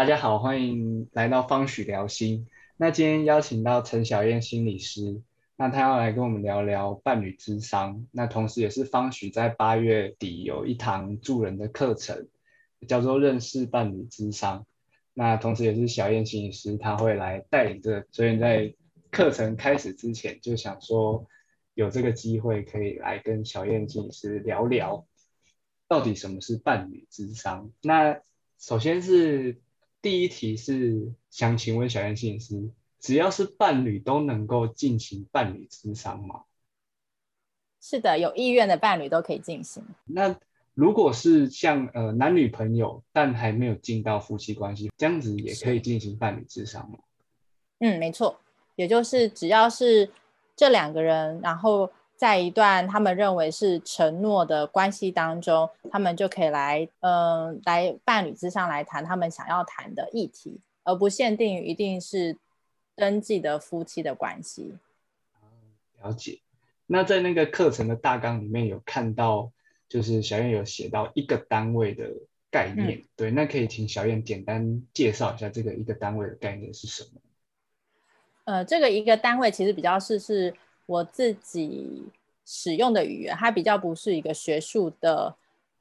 大家好，欢迎来到方许聊心。那今天邀请到陈小燕心理师，那她要来跟我们聊聊伴侣智商。那同时也是方许在八月底有一堂助人的课程，叫做认识伴侣智商。那同时也是小燕心理师，她会来带领这个，所以在课程开始之前，就想说有这个机会可以来跟小燕心理师聊聊，到底什么是伴侣智商。那首先是。第一题是想请问小燕心理师，只要是伴侣都能够进行伴侣智商吗？是的，有意愿的伴侣都可以进行。那如果是像呃男女朋友，但还没有进到夫妻关系，这样子也可以进行伴侣智商吗？嗯，没错，也就是只要是这两个人，然后。在一段他们认为是承诺的关系当中，他们就可以来，嗯，来伴侣之上来谈他们想要谈的议题，而不限定于一定是登记的夫妻的关系。了解。那在那个课程的大纲里面有看到，就是小燕有写到一个单位的概念，对，那可以请小燕简单介绍一下这个一个单位的概念是什么？呃，这个一个单位其实比较是是。我自己使用的语言，它比较不是一个学术的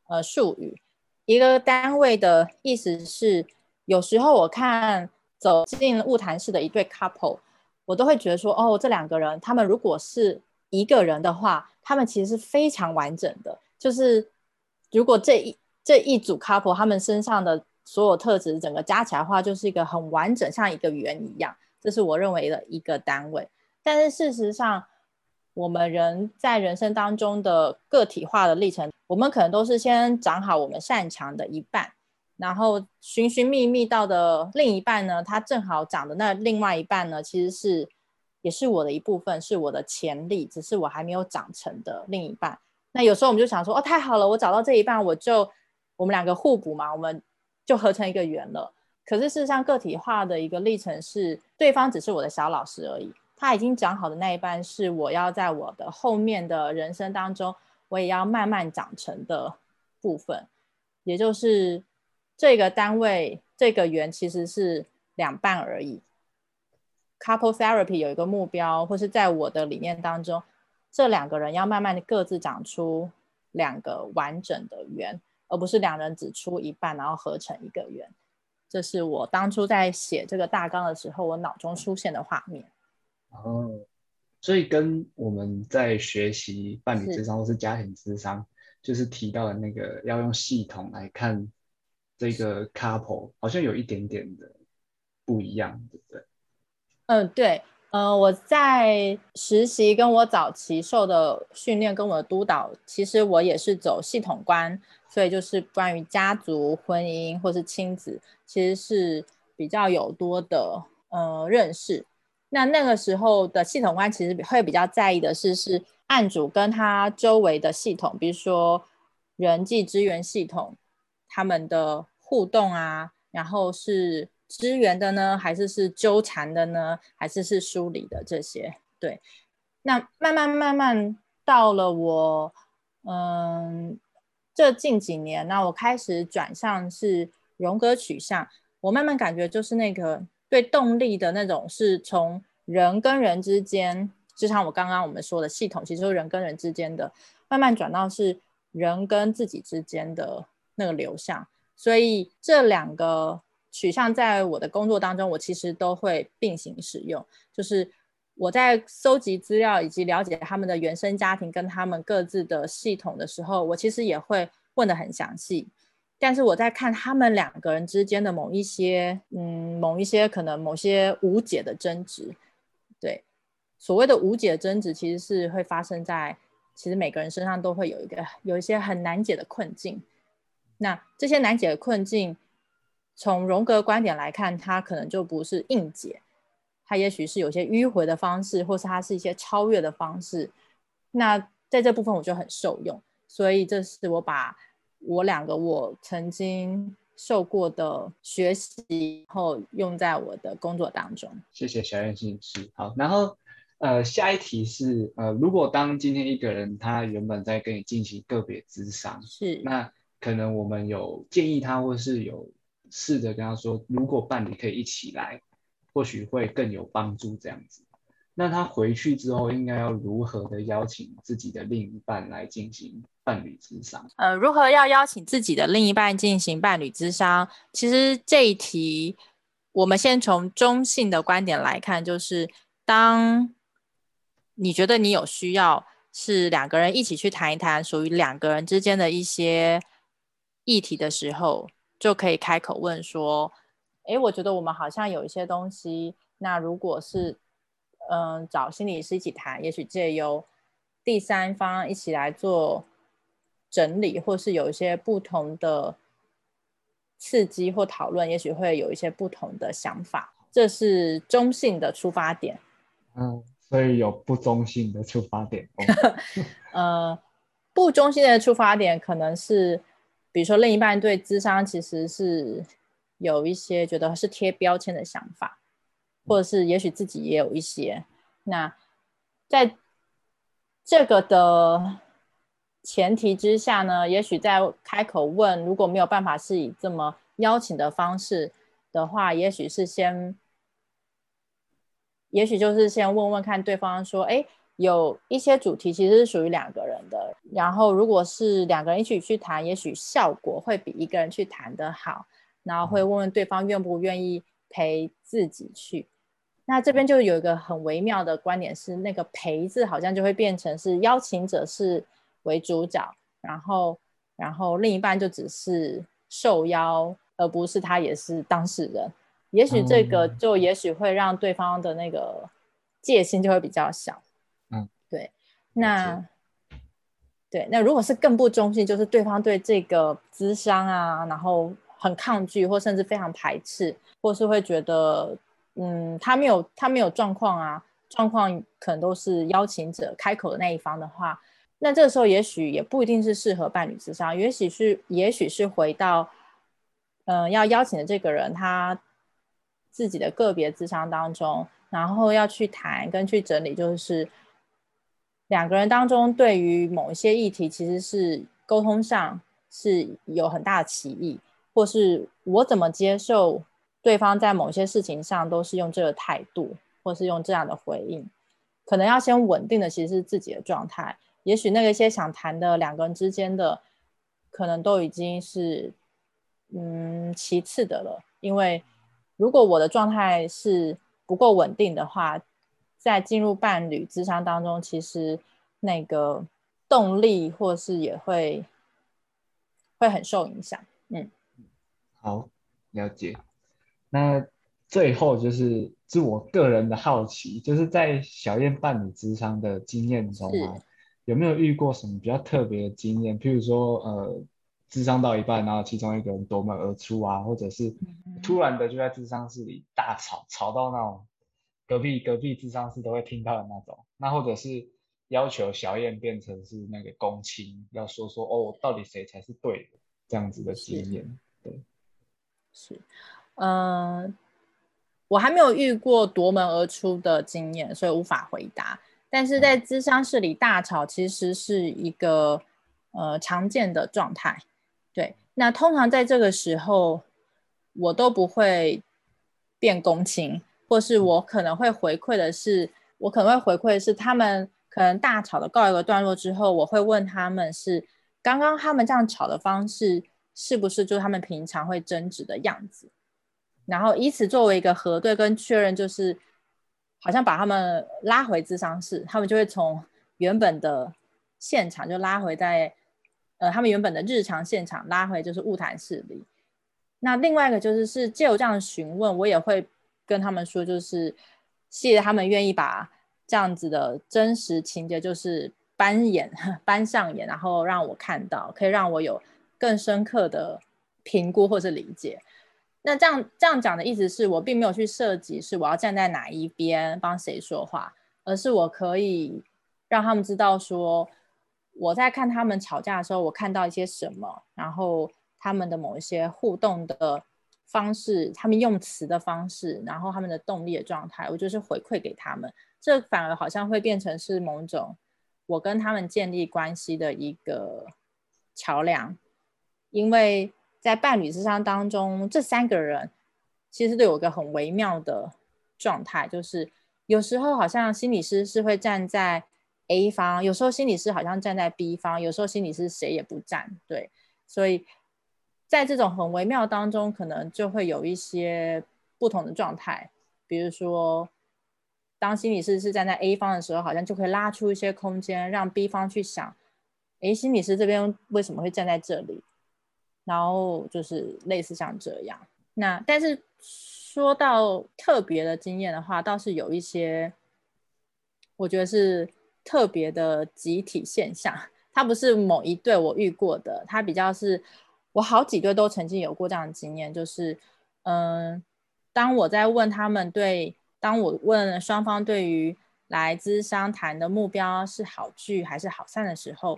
呃术语。一个单位的意思是，有时候我看走进物谈室的一对 couple，我都会觉得说，哦，这两个人，他们如果是一个人的话，他们其实是非常完整的。就是如果这一这一组 couple，他们身上的所有特质，整个加起来的话，就是一个很完整，像一个圆一样。这是我认为的一个单位。但是事实上，我们人在人生当中的个体化的历程，我们可能都是先长好我们擅长的一半，然后寻寻觅觅到的另一半呢，它正好长的那另外一半呢，其实是也是我的一部分，是我的潜力，只是我还没有长成的另一半。那有时候我们就想说，哦，太好了，我找到这一半，我就我们两个互补嘛，我们就合成一个圆了。可是事实上，个体化的一个历程是，对方只是我的小老师而已。他已经长好的那一半是我要在我的后面的人生当中，我也要慢慢长成的部分，也就是这个单位这个圆其实是两半而已。Couple therapy 有一个目标，或是在我的理念当中，这两个人要慢慢的各自长出两个完整的圆，而不是两人只出一半，然后合成一个圆。这是我当初在写这个大纲的时候，我脑中出现的画面。哦，所以跟我们在学习伴侣智商或是家庭智商，就是提到的那个要用系统来看这个 couple，好像有一点点的不一样，对不对？嗯，对，嗯，我在实习跟我早期受的训练跟我的督导，其实我也是走系统观，所以就是关于家族、婚姻或是亲子，其实是比较有多的呃认识。那那个时候的系统观其实会比较在意的是，是案主跟他周围的系统，比如说人际资源系统，他们的互动啊，然后是支援的呢，还是是纠缠的呢，还是是梳理的这些？对。那慢慢慢慢到了我，嗯，这近几年，那我开始转向是荣格取向，我慢慢感觉就是那个。对动力的那种，是从人跟人之间，就像我刚刚我们说的系统，其实是人跟人之间的，慢慢转到是人跟自己之间的那个流向。所以这两个取向在我的工作当中，我其实都会并行使用。就是我在搜集资料以及了解他们的原生家庭跟他们各自的系统的时候，我其实也会问得很详细。但是我在看他们两个人之间的某一些，嗯，某一些可能某些无解的争执，对，所谓的无解争执，其实是会发生在其实每个人身上都会有一个有一些很难解的困境。那这些难解的困境，从荣格观点来看，它可能就不是硬解，它也许是有些迂回的方式，或是它是一些超越的方式。那在这部分我就很受用，所以这是我把。我两个我曾经受过的学习后用在我的工作当中。谢谢小燕心理师。好，然后呃下一题是呃如果当今天一个人他原本在跟你进行个别咨商，是那可能我们有建议他或是有试着跟他说，如果伴侣可以一起来，或许会更有帮助这样子。那他回去之后，应该要如何的邀请自己的另一半来进行伴侣智商？呃，如何要邀请自己的另一半进行伴侣智商？其实这一题，我们先从中性的观点来看，就是当你觉得你有需要，是两个人一起去谈一谈属于两个人之间的一些议题的时候，就可以开口问说：“诶，我觉得我们好像有一些东西，那如果是……”嗯，找心理师一起谈，也许借由第三方一起来做整理，或是有一些不同的刺激或讨论，也许会有一些不同的想法。这是中性的出发点。嗯，所以有不中性的出发点。呃，不中性的出发点可能是，比如说另一半对智商其实是有一些觉得是贴标签的想法。或者是，也许自己也有一些。那在这个的前提之下呢，也许在开口问，如果没有办法是以这么邀请的方式的话，也许是先，也许就是先问问看对方说，哎，有一些主题其实是属于两个人的。然后，如果是两个人一起去谈，也许效果会比一个人去谈的好。然后会问问对方愿不愿意陪自己去。那这边就有一个很微妙的观点，是那个陪字好像就会变成是邀请者是为主角，然后然后另一半就只是受邀，而不是他也是当事人。也许这个就也许会让对方的那个戒心就会比较小。嗯，对。那对，那如果是更不中性，就是对方对这个咨商啊，然后很抗拒，或甚至非常排斥，或是会觉得。嗯，他没有，他没有状况啊，状况可能都是邀请者开口的那一方的话，那这个时候也许也不一定是适合伴侣之上，也许是，也许是回到，嗯，要邀请的这个人他自己的个别智商当中，然后要去谈跟去整理，就是两个人当中对于某一些议题，其实是沟通上是有很大的歧义，或是我怎么接受。对方在某些事情上都是用这个态度，或是用这样的回应，可能要先稳定的其实是自己的状态。也许那个些想谈的两个人之间的，可能都已经是嗯其次的了。因为如果我的状态是不够稳定的话，在进入伴侣智商当中，其实那个动力或是也会会很受影响。嗯，好，了解。那最后就是自我个人的好奇，就是在小燕伴侣智商的经验中啊，有没有遇过什么比较特别的经验？譬如说，呃，智商到一半，然后其中一个人夺门而出啊，或者是突然的就在智商室里大吵，吵到那种隔壁隔壁智商室都会听到的那种。那或者是要求小燕变成是那个公亲，要说说哦，到底谁才是对的这样子的经验？对，是。嗯，我还没有遇过夺门而出的经验，所以无法回答。但是在咨商室里大吵，其实是一个呃常见的状态。对，那通常在这个时候，我都不会变公情，或是我可能会回馈的是，我可能会回馈的是，他们可能大吵的告一个段落之后，我会问他们是刚刚他们这样吵的方式，是不是就是他们平常会争执的样子？然后以此作为一个核对跟确认，就是好像把他们拉回智商室，他们就会从原本的现场就拉回在呃他们原本的日常现场拉回就是物谈室里。那另外一个就是是借由这样的询问，我也会跟他们说，就是谢谢他们愿意把这样子的真实情节就是搬演 搬上演，然后让我看到，可以让我有更深刻的评估或是理解。那这样这样讲的意思是我并没有去设计是我要站在哪一边帮谁说话，而是我可以让他们知道说我在看他们吵架的时候，我看到一些什么，然后他们的某一些互动的方式，他们用词的方式，然后他们的动力的状态，我就是回馈给他们，这反而好像会变成是某种我跟他们建立关系的一个桥梁，因为。在伴侣之商当中，这三个人其实都有个很微妙的状态，就是有时候好像心理师是会站在 A 方，有时候心理师好像站在 B 方，有时候心理师谁也不站，对，所以在这种很微妙当中，可能就会有一些不同的状态，比如说。当心理师是站在 A 方的时候，好像就可以拉出一些空间，让 B 方去想：哎，心理师这边为什么会站在这里？然后就是类似像这样。那但是说到特别的经验的话，倒是有一些，我觉得是特别的集体现象。它不是某一对我遇过的，它比较是我好几对都曾经有过这样的经验，就是嗯，当我在问他们对。当我问双方对于来资商谈的目标是好聚还是好散的时候，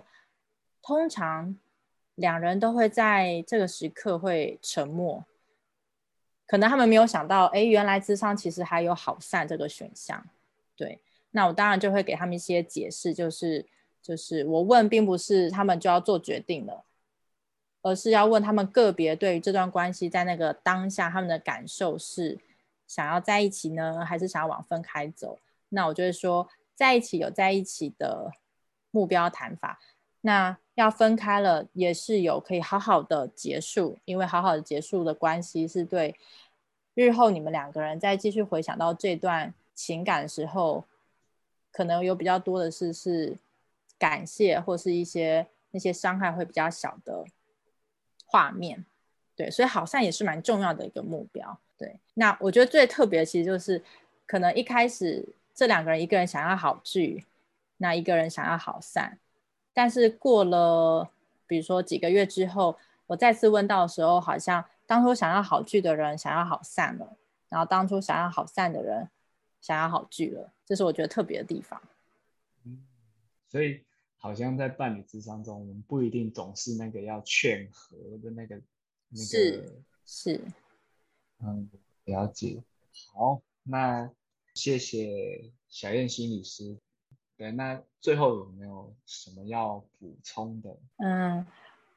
通常两人都会在这个时刻会沉默，可能他们没有想到，哎，原来智商其实还有好散这个选项。对，那我当然就会给他们一些解释，就是就是我问并不是他们就要做决定了，而是要问他们个别对于这段关系在那个当下他们的感受是。想要在一起呢，还是想要往分开走？那我就会说，在一起有在一起的目标谈法。那要分开了，也是有可以好好的结束，因为好好的结束的关系是对日后你们两个人再继续回想到这段情感的时候，可能有比较多的是是感谢，或是一些那些伤害会比较小的画面。对，所以好散也是蛮重要的一个目标。对，那我觉得最特别其实就是，可能一开始这两个人，一个人想要好聚，那一个人想要好散，但是过了，比如说几个月之后，我再次问到的时候，好像当初想要好聚的人想要好散了，然后当初想要好散的人想要好聚了，这是我觉得特别的地方。嗯，所以好像在伴侣之商中，我们不一定总是那个要劝和的那个那个是是。嗯，了解。好，那谢谢小燕心理师。对，那最后有没有什么要补充的？嗯，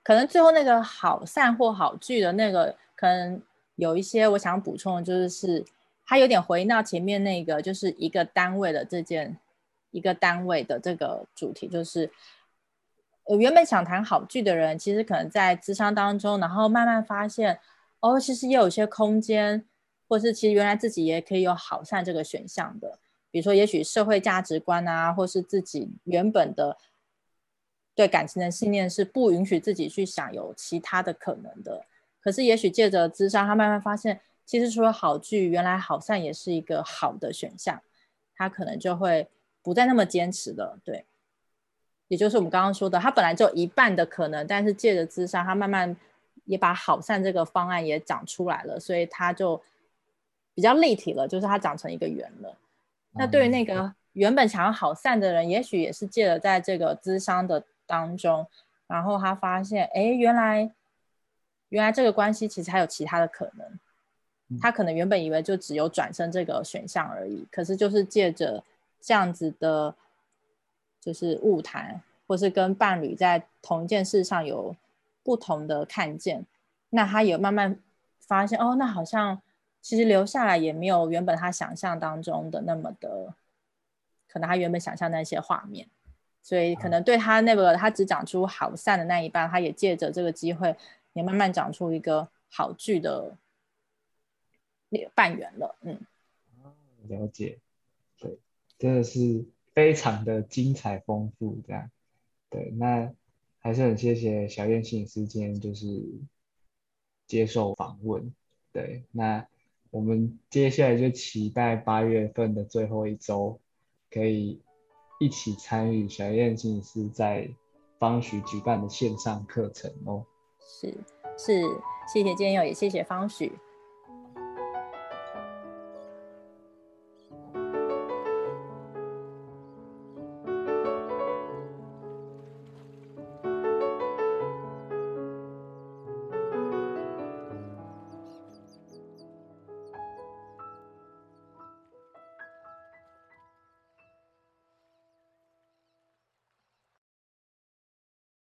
可能最后那个好散或好聚的那个，可能有一些我想补充的，就是是它有点回应到前面那个，就是一个单位的这件一个单位的这个主题，就是我原本想谈好聚的人，其实可能在智商当中，然后慢慢发现。哦，其实也有些空间，或是其实原来自己也可以有好善这个选项的。比如说，也许社会价值观啊，或是自己原本的对感情的信念是不允许自己去想有其他的可能的。可是，也许借着智商，他慢慢发现，其实除了好聚，原来好善也是一个好的选项。他可能就会不再那么坚持了。对，也就是我们刚刚说的，他本来就一半的可能，但是借着智商，他慢慢。也把好散这个方案也长出来了，所以他就比较立体了，就是他长成一个圆了。那对于那个原本想要好散的人，也许也是借了在这个咨商的当中，然后他发现，哎，原来原来这个关系其实还有其他的可能。他可能原本以为就只有转身这个选项而已，可是就是借着这样子的，就是误谈，或是跟伴侣在同一件事上有。不同的看见，那他也慢慢发现哦，那好像其实留下来也没有原本他想象当中的那么的，可能他原本想象那些画面，所以可能对他那个他只长出好散的那一半，他也借着这个机会，也慢慢长出一个好剧的半圆了。嗯，了解，对，真的是非常的精彩丰富，这样，对，那。还是很谢谢小燕心理师今天就是接受访问，对，那我们接下来就期待八月份的最后一周，可以一起参与小燕心理师在方许举办的线上课程哦。是是，谢谢建佑，也谢谢方许。